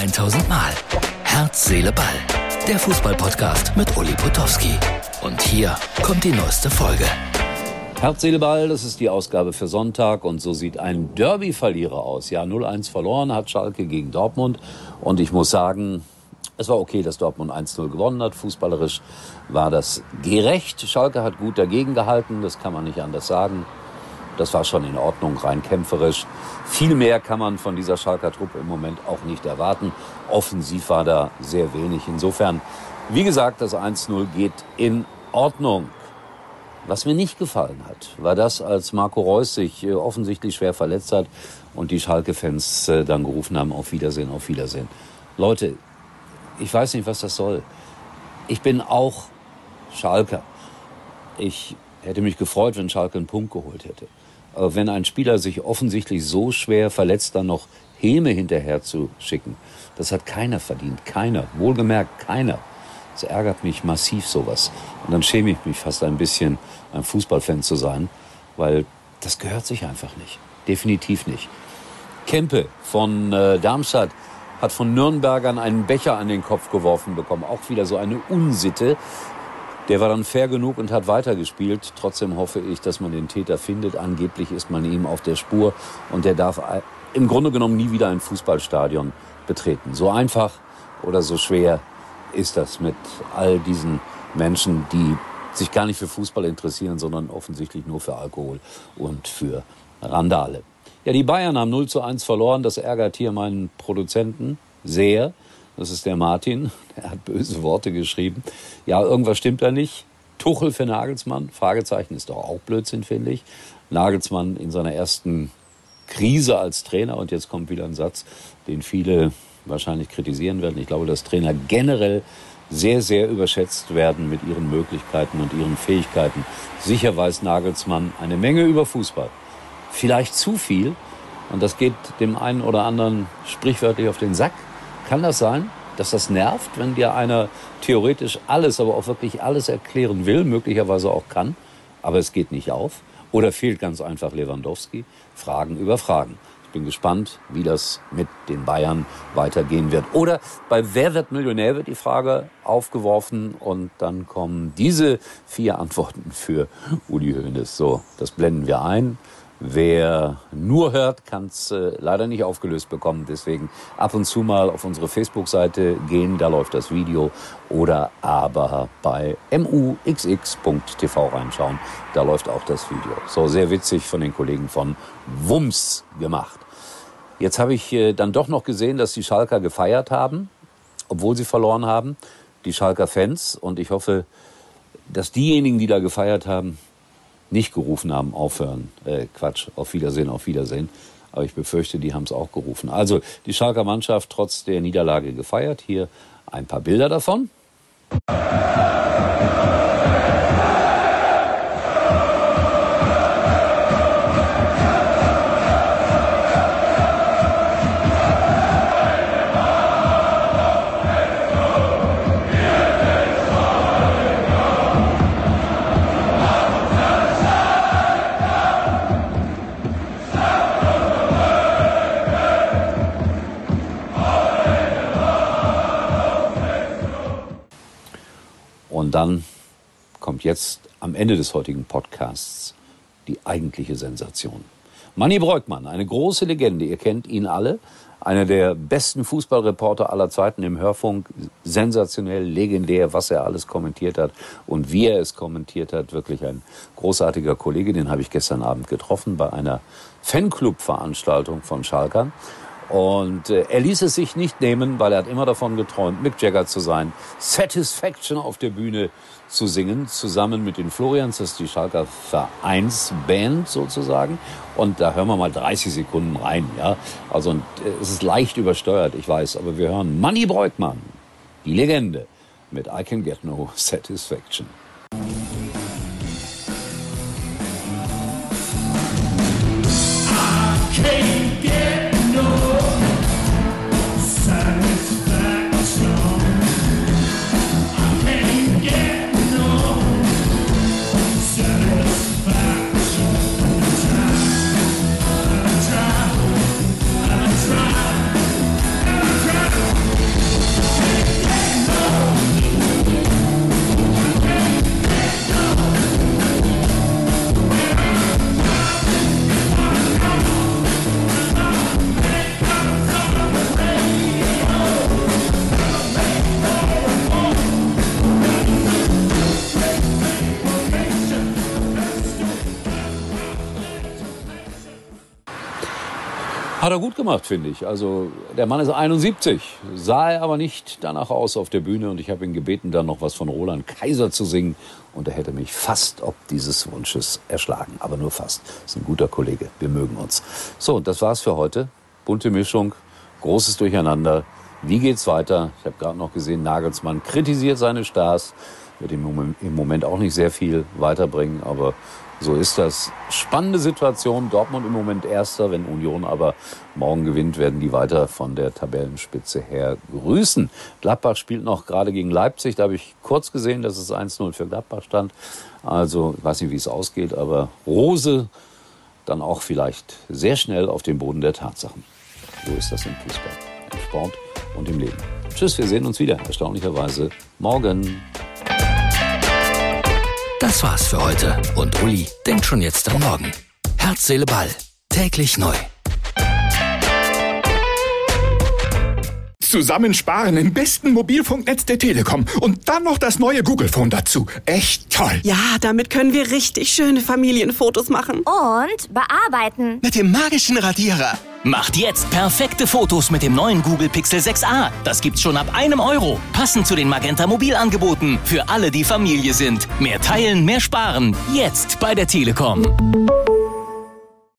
1000 Mal. Herz, Seele, Ball. Der Fußballpodcast mit Uli Potowski. Und hier kommt die neueste Folge. Herz, Seele, Ball, das ist die Ausgabe für Sonntag und so sieht ein Derby-Verlierer aus. Ja, 0-1 verloren hat Schalke gegen Dortmund und ich muss sagen, es war okay, dass Dortmund 1-0 gewonnen hat. Fußballerisch war das gerecht. Schalke hat gut dagegen gehalten, das kann man nicht anders sagen. Das war schon in Ordnung, rein kämpferisch. Viel mehr kann man von dieser Schalker Truppe im Moment auch nicht erwarten. Offensiv war da sehr wenig. Insofern, wie gesagt, das 1-0 geht in Ordnung. Was mir nicht gefallen hat, war das, als Marco Reus sich äh, offensichtlich schwer verletzt hat und die Schalke-Fans äh, dann gerufen haben, auf Wiedersehen, auf Wiedersehen. Leute, ich weiß nicht, was das soll. Ich bin auch Schalker. Ich hätte mich gefreut, wenn Schalke einen Punkt geholt hätte. Aber wenn ein Spieler sich offensichtlich so schwer verletzt, dann noch Häme hinterher zu schicken, das hat keiner verdient. Keiner. Wohlgemerkt, keiner. Das ärgert mich massiv sowas. Und dann schäme ich mich fast ein bisschen, ein Fußballfan zu sein, weil das gehört sich einfach nicht. Definitiv nicht. Kempe von äh, Darmstadt hat von Nürnbergern einen Becher an den Kopf geworfen bekommen. Auch wieder so eine Unsitte. Der war dann fair genug und hat weitergespielt. Trotzdem hoffe ich, dass man den Täter findet. Angeblich ist man ihm auf der Spur und der darf im Grunde genommen nie wieder ein Fußballstadion betreten. So einfach oder so schwer ist das mit all diesen Menschen, die sich gar nicht für Fußball interessieren, sondern offensichtlich nur für Alkohol und für Randale. Ja, die Bayern haben 0 zu 1 verloren. Das ärgert hier meinen Produzenten sehr. Das ist der Martin. Der hat böse Worte geschrieben. Ja, irgendwas stimmt da nicht. Tuchel für Nagelsmann? Fragezeichen ist doch auch Blödsinn, finde ich. Nagelsmann in seiner ersten Krise als Trainer und jetzt kommt wieder ein Satz, den viele wahrscheinlich kritisieren werden. Ich glaube, dass Trainer generell sehr, sehr überschätzt werden mit ihren Möglichkeiten und ihren Fähigkeiten. Sicher weiß Nagelsmann eine Menge über Fußball. Vielleicht zu viel. Und das geht dem einen oder anderen sprichwörtlich auf den Sack. Kann das sein, dass das nervt, wenn dir einer theoretisch alles, aber auch wirklich alles erklären will, möglicherweise auch kann, aber es geht nicht auf? Oder fehlt ganz einfach Lewandowski? Fragen über Fragen. Ich bin gespannt, wie das mit den Bayern weitergehen wird. Oder bei Wer wird Millionär wird die Frage aufgeworfen und dann kommen diese vier Antworten für Uli Hoeneß. So, das blenden wir ein. Wer nur hört, kann es äh, leider nicht aufgelöst bekommen. Deswegen ab und zu mal auf unsere Facebook-Seite gehen, da läuft das Video. Oder aber bei muxx.tv reinschauen, da läuft auch das Video. So, sehr witzig von den Kollegen von Wums gemacht. Jetzt habe ich äh, dann doch noch gesehen, dass die Schalker gefeiert haben, obwohl sie verloren haben. Die Schalker Fans. Und ich hoffe, dass diejenigen, die da gefeiert haben, nicht gerufen haben, aufhören. Äh, Quatsch, auf Wiedersehen, auf Wiedersehen. Aber ich befürchte, die haben es auch gerufen. Also die Schalker Mannschaft trotz der Niederlage gefeiert. Hier ein paar Bilder davon. Dann kommt jetzt am Ende des heutigen Podcasts die eigentliche Sensation. Manny Breukmann, eine große Legende, ihr kennt ihn alle, einer der besten Fußballreporter aller Zeiten im Hörfunk, sensationell, legendär, was er alles kommentiert hat und wie er es kommentiert hat, wirklich ein großartiger Kollege, den habe ich gestern Abend getroffen bei einer Fanclub-Veranstaltung von Schalkern. Und äh, er ließ es sich nicht nehmen, weil er hat immer davon geträumt, Mick Jagger zu sein, Satisfaction auf der Bühne zu singen, zusammen mit den Florians, das ist die Schalker Vereinsband sozusagen. Und da hören wir mal 30 Sekunden rein, ja. Also und, äh, es ist leicht übersteuert, ich weiß, aber wir hören Manny Breukmann, die Legende, mit I Can Get No Satisfaction. Hat er gut gemacht, finde ich. Also der Mann ist 71, sah er aber nicht danach aus auf der Bühne und ich habe ihn gebeten, dann noch was von Roland Kaiser zu singen und er hätte mich fast ob dieses Wunsches erschlagen, aber nur fast. Ist ein guter Kollege, wir mögen uns. So, das war's für heute. Bunte Mischung, großes Durcheinander. Wie geht's weiter? Ich habe gerade noch gesehen, Nagelsmann kritisiert seine Stars, wird im Moment auch nicht sehr viel weiterbringen, aber so ist das. Spannende Situation. Dortmund im Moment Erster. Wenn Union aber morgen gewinnt, werden die weiter von der Tabellenspitze her grüßen. Gladbach spielt noch gerade gegen Leipzig. Da habe ich kurz gesehen, dass es 1-0 für Gladbach stand. Also, ich weiß nicht, wie es ausgeht, aber Rose dann auch vielleicht sehr schnell auf den Boden der Tatsachen. So ist das im Fußball, im Sport und im Leben. Tschüss, wir sehen uns wieder, erstaunlicherweise morgen. Das war's für heute und Uli denkt schon jetzt an morgen. Herz, Seele, Ball. Täglich neu. Zusammensparen im besten Mobilfunknetz der Telekom und dann noch das neue Google Phone dazu. Echt toll. Ja, damit können wir richtig schöne Familienfotos machen. Und bearbeiten. Mit dem magischen Radierer. Macht jetzt perfekte Fotos mit dem neuen Google Pixel 6a. Das gibt's schon ab einem Euro. Passend zu den Magenta Mobilangeboten. Für alle, die Familie sind. Mehr teilen, mehr sparen. Jetzt bei der Telekom.